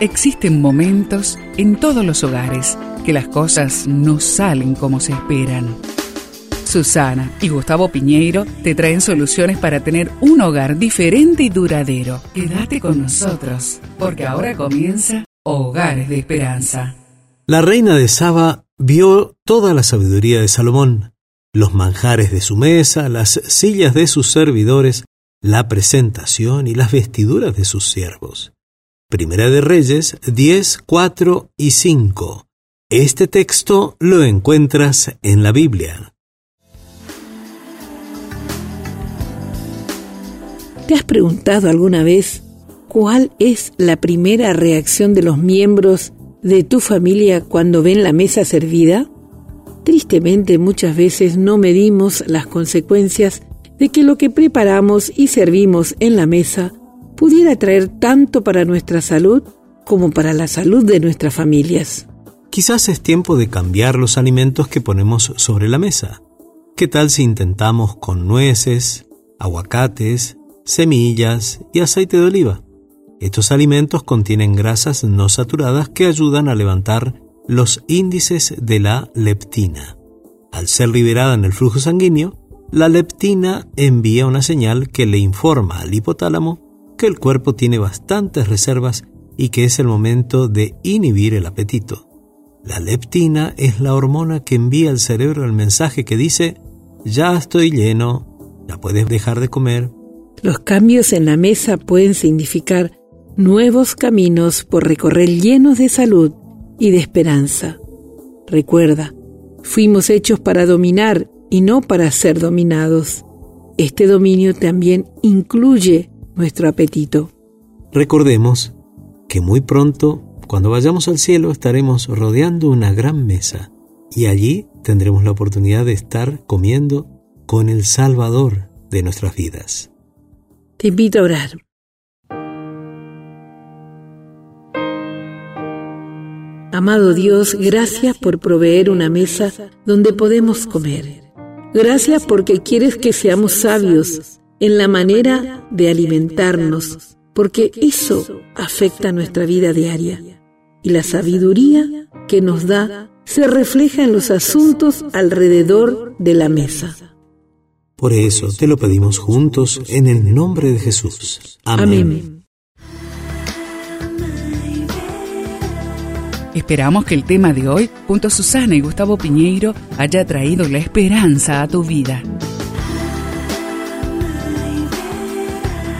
Existen momentos en todos los hogares que las cosas no salen como se esperan. Susana y Gustavo Piñeiro te traen soluciones para tener un hogar diferente y duradero. Quédate con nosotros, porque ahora comienza Hogares de Esperanza. La reina de Saba vio toda la sabiduría de Salomón, los manjares de su mesa, las sillas de sus servidores, la presentación y las vestiduras de sus siervos. Primera de Reyes 10, 4 y 5. Este texto lo encuentras en la Biblia. ¿Te has preguntado alguna vez cuál es la primera reacción de los miembros de tu familia cuando ven la mesa servida? Tristemente muchas veces no medimos las consecuencias de que lo que preparamos y servimos en la mesa pudiera traer tanto para nuestra salud como para la salud de nuestras familias. Quizás es tiempo de cambiar los alimentos que ponemos sobre la mesa. ¿Qué tal si intentamos con nueces, aguacates, semillas y aceite de oliva? Estos alimentos contienen grasas no saturadas que ayudan a levantar los índices de la leptina. Al ser liberada en el flujo sanguíneo, la leptina envía una señal que le informa al hipotálamo que el cuerpo tiene bastantes reservas y que es el momento de inhibir el apetito. La leptina es la hormona que envía al cerebro el mensaje que dice, ya estoy lleno, ya puedes dejar de comer. Los cambios en la mesa pueden significar nuevos caminos por recorrer llenos de salud y de esperanza. Recuerda, fuimos hechos para dominar y no para ser dominados. Este dominio también incluye nuestro apetito. Recordemos que muy pronto, cuando vayamos al cielo, estaremos rodeando una gran mesa y allí tendremos la oportunidad de estar comiendo con el Salvador de nuestras vidas. Te invito a orar. Amado Dios, gracias por proveer una mesa donde podemos comer. Gracias porque quieres que seamos sabios en la manera de alimentarnos, porque eso afecta nuestra vida diaria. Y la sabiduría que nos da se refleja en los asuntos alrededor de la mesa. Por eso te lo pedimos juntos en el nombre de Jesús. Amén. Esperamos que el tema de hoy, junto a Susana y Gustavo Piñeiro, haya traído la esperanza a tu vida.